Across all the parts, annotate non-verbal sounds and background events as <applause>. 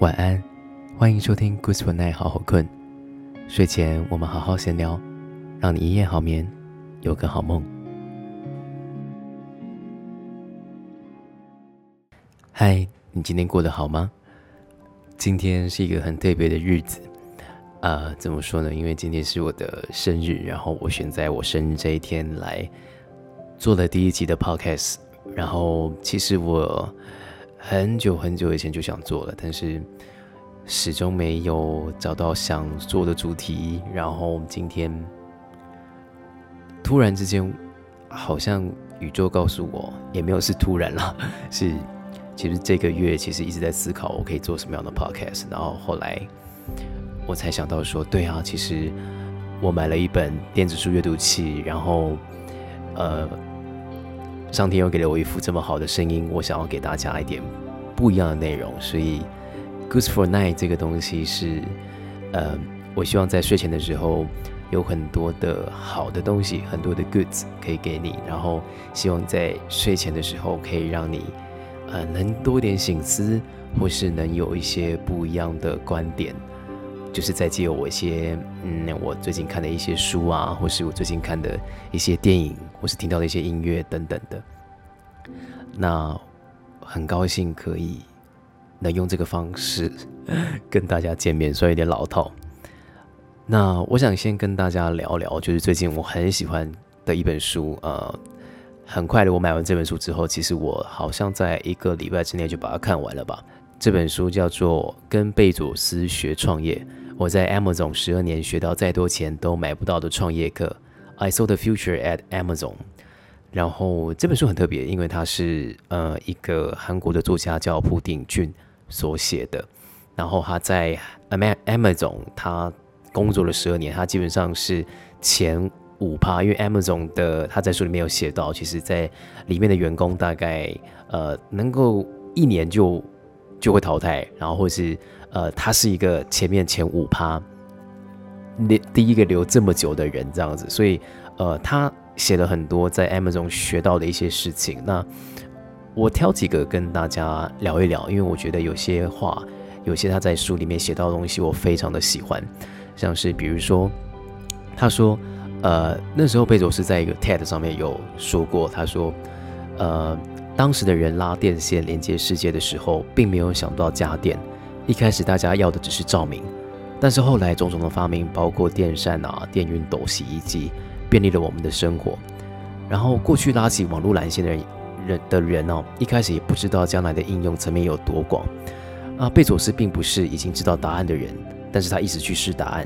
晚安，欢迎收听 Good Night 好好困。睡前我们好好闲聊，让你一夜好眠，有个好梦。嗨，你今天过得好吗？今天是一个很特别的日子，啊，怎么说呢？因为今天是我的生日，然后我选在我生日这一天来做了第一集的 Podcast。然后，其实我很久很久以前就想做了，但是始终没有找到想做的主题。然后今天突然之间，好像宇宙告诉我，也没有是突然了，<laughs> 是。其实这个月其实一直在思考我可以做什么样的 podcast，然后后来我才想到说，对啊，其实我买了一本电子书阅读器，然后呃，上天又给了我一副这么好的声音，我想要给大家一点不一样的内容，所以 Good for Night 这个东西是呃，我希望在睡前的时候有很多的好的东西，很多的 goods 可以给你，然后希望在睡前的时候可以让你。呃，能多点醒思，或是能有一些不一样的观点，就是在借我一些，嗯，我最近看的一些书啊，或是我最近看的一些电影，或是听到的一些音乐等等的。那很高兴可以能用这个方式 <laughs> 跟大家见面，虽然有点老套。那我想先跟大家聊聊，就是最近我很喜欢的一本书，呃。很快的，我买完这本书之后，其实我好像在一个礼拜之内就把它看完了吧。这本书叫做《跟贝佐斯学创业》，我在 Amazon 十二年学到再多钱都买不到的创业课。I saw the future at Amazon。然后这本书很特别，因为它是呃一个韩国的作家叫朴鼎俊所写的。然后他在 Amazon 他工作了十二年，他基本上是前。五趴，因为 Amazon 的他在书里面有写到，其实在里面的员工大概呃能够一年就就会淘汰，然后或是呃他是一个前面前五趴，那第一个留这么久的人这样子，所以呃他写了很多在 Amazon 学到的一些事情。那我挑几个跟大家聊一聊，因为我觉得有些话，有些他在书里面写到的东西，我非常的喜欢，像是比如说他说。呃，那时候贝佐斯在一个 TED 上面有说过，他说，呃，当时的人拉电线连接世界的时候，并没有想到家电。一开始大家要的只是照明，但是后来种种的发明，包括电扇啊、电熨斗、洗衣机，便利了我们的生活。然后过去拉起网络蓝线的人人的人哦，一开始也不知道将来的应用层面有多广。啊，贝佐斯并不是已经知道答案的人，但是他一直去试答案。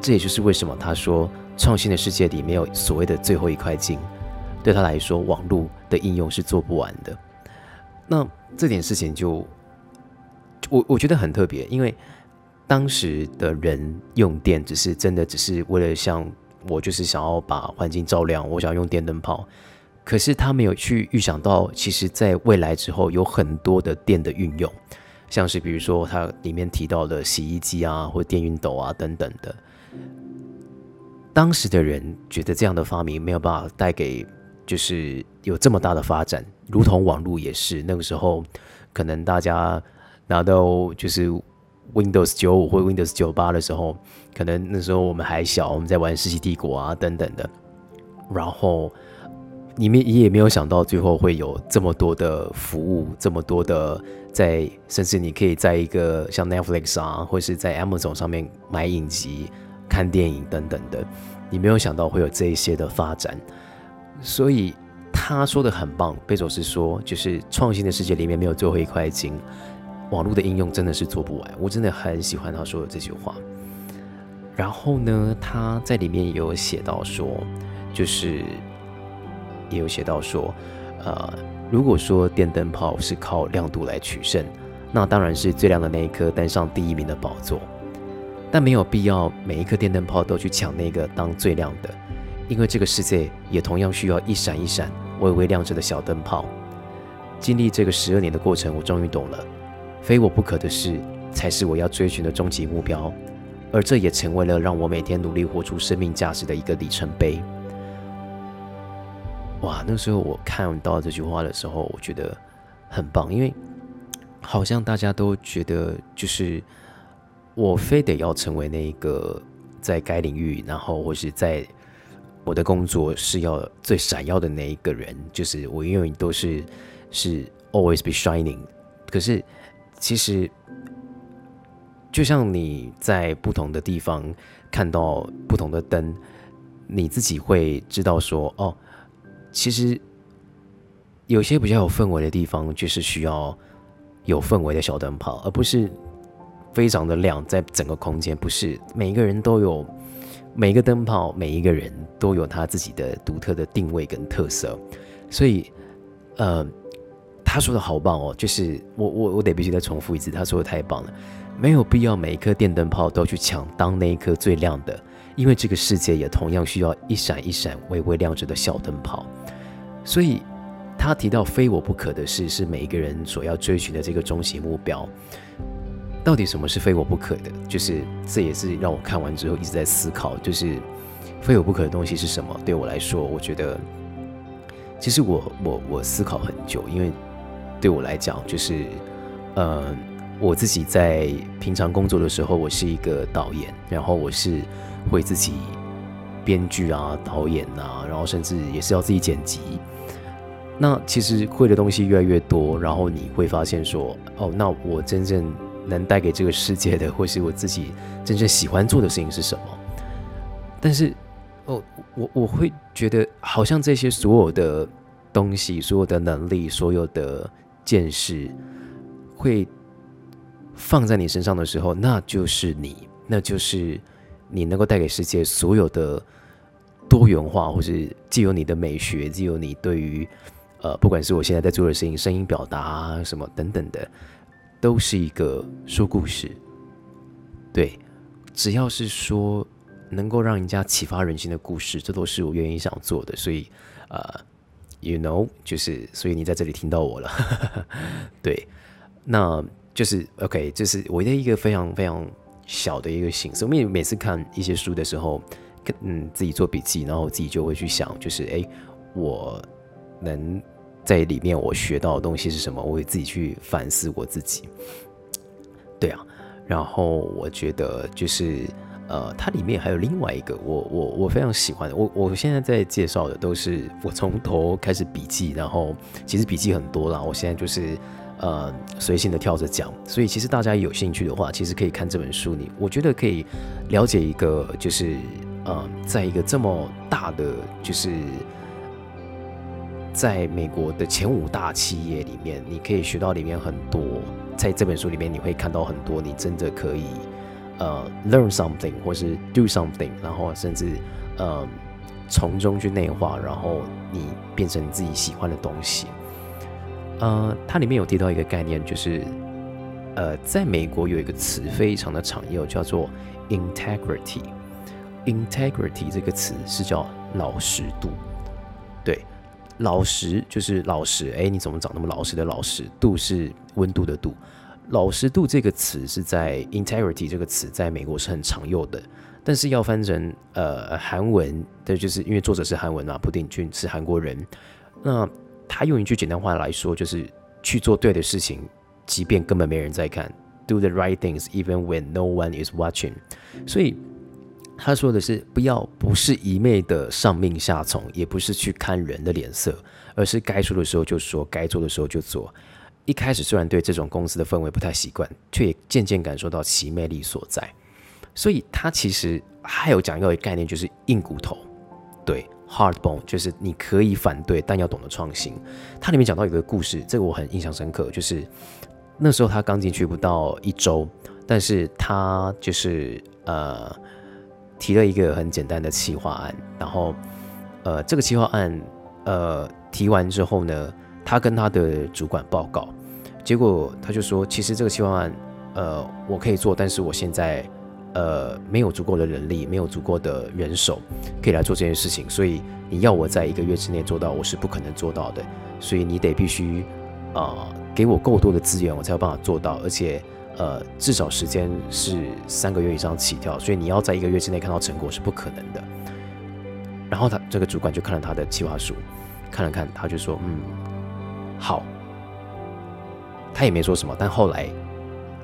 这也就是为什么他说。创新的世界里没有所谓的最后一块金，对他来说，网络的应用是做不完的。那这点事情就，我我觉得很特别，因为当时的人用电只是真的只是为了像我，就是想要把环境照亮，我想要用电灯泡。可是他没有去预想到，其实在未来之后有很多的电的运用，像是比如说它里面提到的洗衣机啊，或电熨斗啊等等的。当时的人觉得这样的发明没有办法带给，就是有这么大的发展，如同网络也是。那个时候，可能大家拿到就是 Windows 九五或 Windows 九八的时候，可能那时候我们还小，我们在玩《世纪帝国》啊等等的。然后你们也没有想到，最后会有这么多的服务，这么多的在，甚至你可以在一个像 Netflix 啊，或是在 Amazon 上面买影集。看电影等等的，你没有想到会有这一些的发展，所以他说的很棒。贝佐斯说，就是创新的世界里面没有最后一块金，网络的应用真的是做不完。我真的很喜欢他说的这句话。然后呢，他在里面也有写到说，就是也有写到说，呃，如果说电灯泡是靠亮度来取胜，那当然是最亮的那一颗登上第一名的宝座。但没有必要每一颗电灯泡都去抢那个当最亮的，因为这个世界也同样需要一闪一闪、微微亮着的小灯泡。经历这个十二年的过程，我终于懂了，非我不可的事才是我要追寻的终极目标，而这也成为了让我每天努力活出生命价值的一个里程碑。哇，那时候我看到这句话的时候，我觉得很棒，因为好像大家都觉得，就是我非得要成为那一个在该领域，然后或是在我的工作是要最闪耀的那一个人，就是我永远都是是 always be shining。可是其实，就像你在不同的地方看到不同的灯，你自己会知道说，哦，其实有些比较有氛围的地方，就是需要。有氛围的小灯泡，而不是非常的亮，在整个空间不是每一个人都有每一个灯泡，每一个人都有他自己的独特的定位跟特色，所以，呃，他说的好棒哦，就是我我我得必须再重复一次，他说的太棒了，没有必要每一颗电灯泡都去抢当那一颗最亮的，因为这个世界也同样需要一闪一闪微微亮着的小灯泡，所以。他提到非我不可的事，是每一个人所要追寻的这个终极目标。到底什么是非我不可的？就是这也是让我看完之后一直在思考，就是非我不可的东西是什么？对我来说，我觉得其实我我我思考很久，因为对我来讲，就是呃，我自己在平常工作的时候，我是一个导演，然后我是会自己编剧啊、导演啊，然后甚至也是要自己剪辑。那其实会的东西越来越多，然后你会发现说，哦，那我真正能带给这个世界的，<laughs> 或是我自己真正喜欢做的事情是什么？但是，哦，我我会觉得，好像这些所有的东西、所有的能力、所有的见识，会放在你身上的时候，那就是你，那就是你能够带给世界所有的多元化，或是既有你的美学，既有你对于。呃，不管是我现在在做的事情，声音表达什么等等的，都是一个说故事。对，只要是说能够让人家启发人心的故事，这都是我愿意想做的。所以，呃，you know，就是所以你在这里听到我了。<laughs> 对，那就是 OK，这是我的一个非常非常小的一个形式。我们每次看一些书的时候，嗯，自己做笔记，然后自己就会去想，就是哎，我。能在里面我学到的东西是什么？我会自己去反思我自己。对啊，然后我觉得就是呃，它里面还有另外一个我我我非常喜欢的。我我现在在介绍的都是我从头开始笔记，然后其实笔记很多啦。我现在就是呃随性的跳着讲，所以其实大家有兴趣的话，其实可以看这本书。你我觉得可以了解一个就是呃，在一个这么大的就是。在美国的前五大企业里面，你可以学到里面很多。在这本书里面，你会看到很多你真的可以呃 learn something 或是 do something，然后甚至呃从中去内化，然后你变成你自己喜欢的东西。呃，它里面有提到一个概念，就是呃，在美国有一个词非常的常用，叫做 integrity。integrity 这个词是叫老实度，对。老实就是老实，哎，你怎么长那么老实的老实？度是温度的度，老实度这个词是在 integrity 这个词在美国是很常用的，但是要翻成呃韩文的，就是因为作者是韩文嘛，朴定俊是韩国人，那他用一句简单话来说，就是去做对的事情，即便根本没人在看，do the right things even when no one is watching，所以。他说的是不要不是一昧的上命下从，也不是去看人的脸色，而是该说的时候就说，该做的时候就做。一开始虽然对这种公司的氛围不太习惯，却也渐渐感受到其魅力所在。所以他其实还有讲到一个概念，就是硬骨头，对，hard bone，就是你可以反对，但要懂得创新。他里面讲到一个故事，这个我很印象深刻，就是那时候他刚进去不到一周，但是他就是呃。提了一个很简单的企划案，然后，呃，这个企划案，呃，提完之后呢，他跟他的主管报告，结果他就说，其实这个企划案，呃，我可以做，但是我现在，呃，没有足够的人力，没有足够的人手可以来做这件事情，所以你要我在一个月之内做到，我是不可能做到的，所以你得必须，啊，给我够多的资源，我才有办法做到，而且。呃，至少时间是三个月以上起跳，所以你要在一个月之内看到成果是不可能的。然后他这个主管就看了他的计划书，看了看，他就说：“嗯，好。”他也没说什么。但后来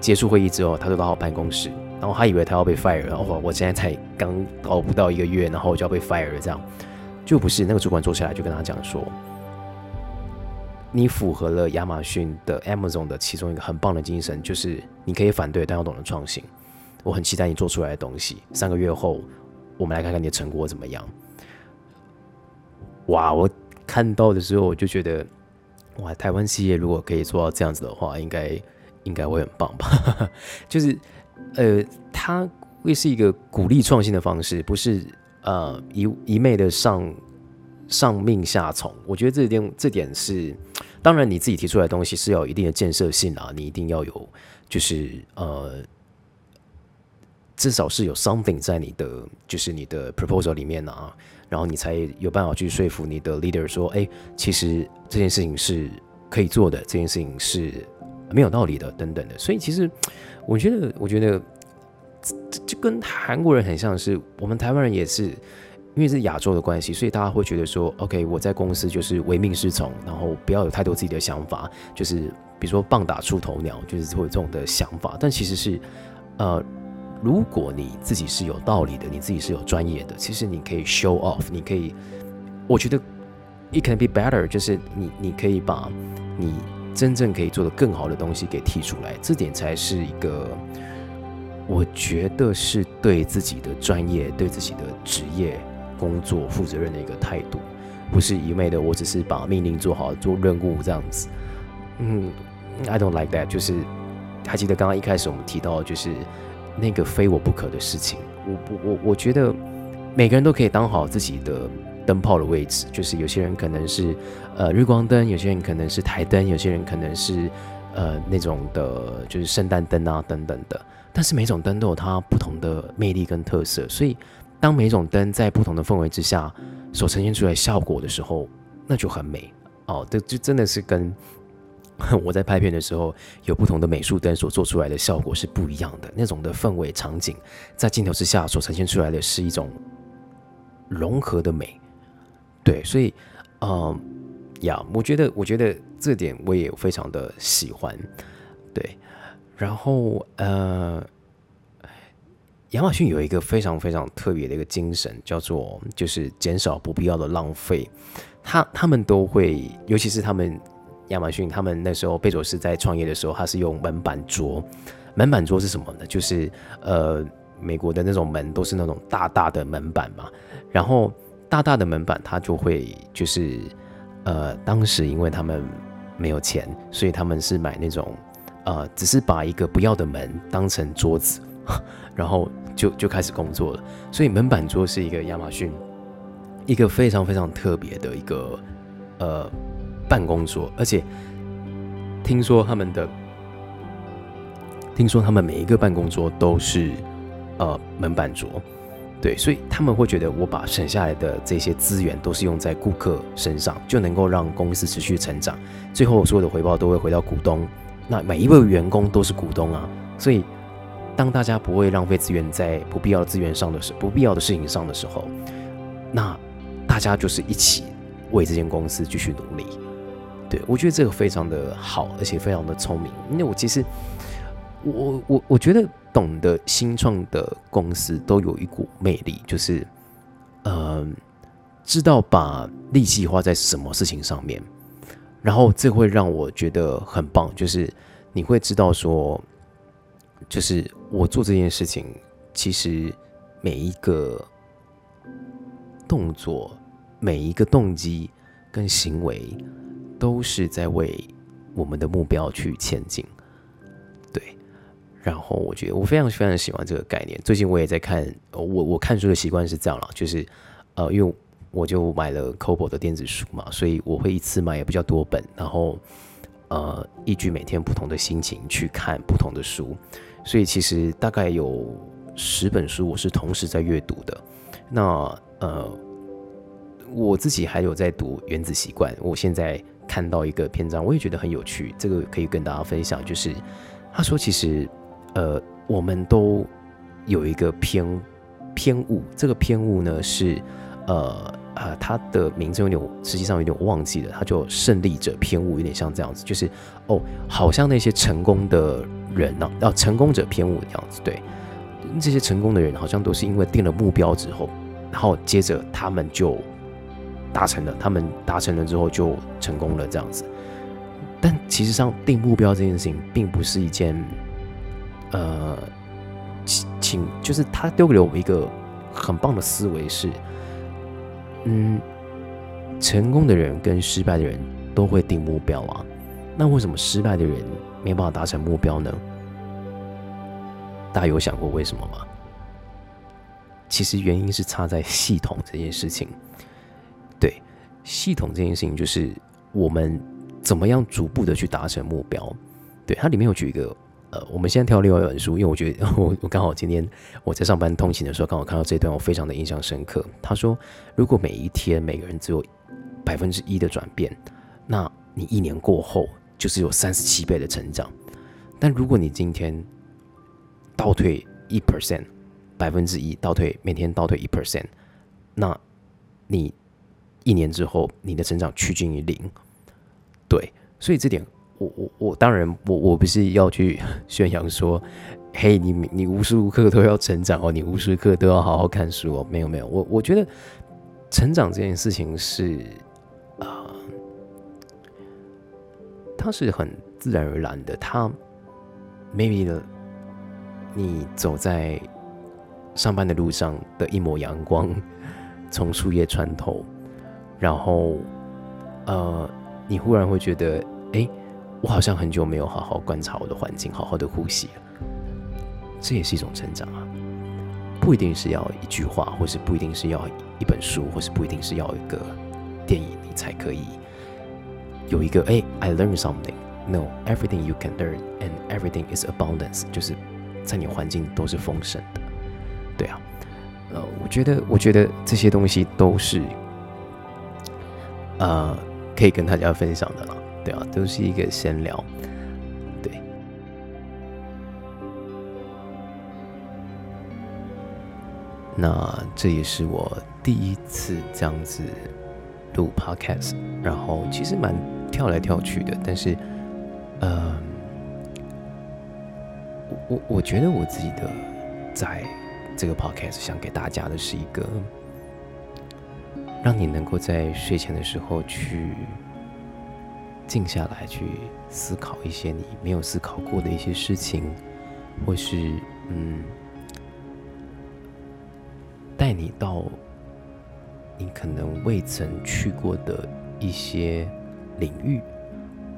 结束会议之后，他就到我办公室，然后他以为他要被 fire，然后我现在才刚到不到一个月，然后我就要被 fire 了，这样就不是。那个主管坐下来就跟他讲说。你符合了亚马逊的 Amazon 的其中一个很棒的精神，就是你可以反对，但要懂得创新。我很期待你做出来的东西。三个月后，我们来看看你的成果怎么样。哇！我看到的时候，我就觉得，哇，台湾企业如果可以做到这样子的话，应该应该会很棒吧？<laughs> 就是，呃，它会是一个鼓励创新的方式，不是呃一一昧的上。上命下从，我觉得这点这点是，当然你自己提出来的东西是要一定的建设性啊，你一定要有，就是呃，至少是有 something 在你的就是你的 proposal 里面啊，然后你才有办法去说服你的 leader 说，哎，其实这件事情是可以做的，这件事情是没有道理的，等等的。所以其实我觉得，我觉得就跟韩国人很像是，我们台湾人也是。因为是亚洲的关系，所以大家会觉得说，OK，我在公司就是唯命是从，然后不要有太多自己的想法，就是比如说棒打出头鸟，就是会有这种的想法。但其实是，呃，如果你自己是有道理的，你自己是有专业的，其实你可以 show off，你可以，我觉得 it can be better，就是你你可以把你真正可以做的更好的东西给提出来，这点才是一个，我觉得是对自己的专业，对自己的职业。工作负责任的一个态度，不是一味的，我只是把命令做好，做任务这样子。嗯，I don't like that。就是还记得刚刚一开始我们提到，就是那个非我不可的事情。我我我我觉得每个人都可以当好自己的灯泡的位置。就是有些人可能是呃日光灯，有些人可能是台灯，有些人可能是呃那种的，就是圣诞灯啊等等的。但是每种灯都有它不同的魅力跟特色，所以。当每种灯在不同的氛围之下所呈现出来效果的时候，那就很美哦。这就真的是跟我在拍片的时候有不同的美术灯所做出来的效果是不一样的。那种的氛围场景在镜头之下所呈现出来的是一种融合的美。对，所以，嗯，呀，我觉得，我觉得这点我也非常的喜欢。对，然后，呃。亚马逊有一个非常非常特别的一个精神，叫做就是减少不必要的浪费。他他们都会，尤其是他们亚马逊，他们那时候贝佐斯在创业的时候，他是用门板桌。门板桌是什么呢？就是呃，美国的那种门都是那种大大的门板嘛。然后大大的门板，他就会就是呃，当时因为他们没有钱，所以他们是买那种呃，只是把一个不要的门当成桌子，<laughs> 然后。就就开始工作了，所以门板桌是一个亚马逊一个非常非常特别的一个呃办公桌，而且听说他们的听说他们每一个办公桌都是呃门板桌，对，所以他们会觉得我把省下来的这些资源都是用在顾客身上，就能够让公司持续成长，最后所有的回报都会回到股东，那每一位员工都是股东啊，所以。当大家不会浪费资源在不必要资源上的时，不必要的事情上的时候，那大家就是一起为这间公司继续努力。对我觉得这个非常的好，而且非常的聪明。因为我其实，我我我觉得懂得新创的公司都有一股魅力，就是嗯，知道把力气花在什么事情上面，然后这会让我觉得很棒，就是你会知道说。就是我做这件事情，其实每一个动作、每一个动机跟行为，都是在为我们的目标去前进。对，然后我觉得我非常非常喜欢这个概念。最近我也在看，我我看书的习惯是这样了，就是呃，因为我就买了 Kobo 的电子书嘛，所以我会一次买也比较多本，然后呃，依据每天不同的心情去看不同的书。所以其实大概有十本书我是同时在阅读的。那呃，我自己还有在读《原子习惯》，我现在看到一个篇章，我也觉得很有趣，这个可以跟大家分享。就是他说，其实呃，我们都有一个偏偏误，这个偏误呢是呃呃，他的名字有点，实际上有点忘记了，他就胜利者偏误，有点像这样子，就是哦，好像那些成功的人呢，啊，成功者偏误这样子，对，这些成功的人好像都是因为定了目标之后，然后接着他们就达成了，他们达成了之后就成功了这样子，但其实上定目标这件事情并不是一件，呃，请就是他丢给了我们一个很棒的思维是。嗯，成功的人跟失败的人都会定目标啊。那为什么失败的人没办法达成目标呢？大家有想过为什么吗？其实原因是差在系统这件事情。对，系统这件事情就是我们怎么样逐步的去达成目标。对，它里面有举一个。呃，我们现在挑另外一本书，因为我觉得我我刚好今天我在上班通勤的时候，刚好看到这段，我非常的印象深刻。他说，如果每一天每个人只有百分之一的转变，那你一年过后就是有三十七倍的成长。但如果你今天倒退一 percent，百分之一倒退，每天倒退一 percent，那你一年之后你的成长趋近于零。对，所以这点。我我我当然我我不是要去宣扬说，嘿你你无时无刻都要成长哦，你无时无刻都要好好看书哦，没有没有，我我觉得成长这件事情是啊，它是很自然而然的，它 maybe 的你走在上班的路上的一抹阳光从树叶穿透，然后呃你忽然会觉得哎。我好像很久没有好好观察我的环境，好好的呼吸了。这也是一种成长啊，不一定是要一句话，或是不一定是要一本书，或是不一定是要一个电影，你才可以有一个哎，I learn something. No, everything you can learn and everything is abundance. 就是在你环境都是丰盛的。对啊，呃，我觉得，我觉得这些东西都是呃，可以跟大家分享的了。对啊，都是一个闲聊。对，那这也是我第一次这样子录 podcast，然后其实蛮跳来跳去的，但是，嗯，我我觉得我自己的在这个 podcast 想给大家的是一个，让你能够在睡前的时候去。静下来去思考一些你没有思考过的一些事情，或是嗯，带你到你可能未曾去过的一些领域，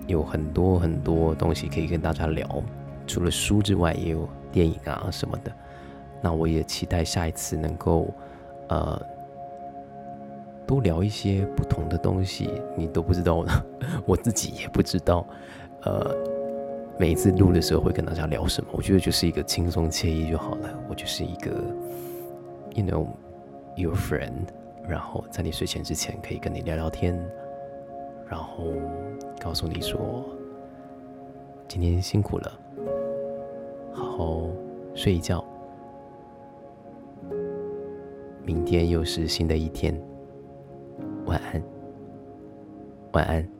有很多很多东西可以跟大家聊。除了书之外，也有电影啊什么的。那我也期待下一次能够呃。多聊一些不同的东西，你都不知道的，<laughs> 我自己也不知道。呃，每一次录的时候会跟大家聊什么，我觉得就是一个轻松惬意就好了。我就是一个，you know your friend，然后在你睡前之前可以跟你聊聊天，然后告诉你说今天辛苦了，好好睡一觉，明天又是新的一天。晚安，晚安。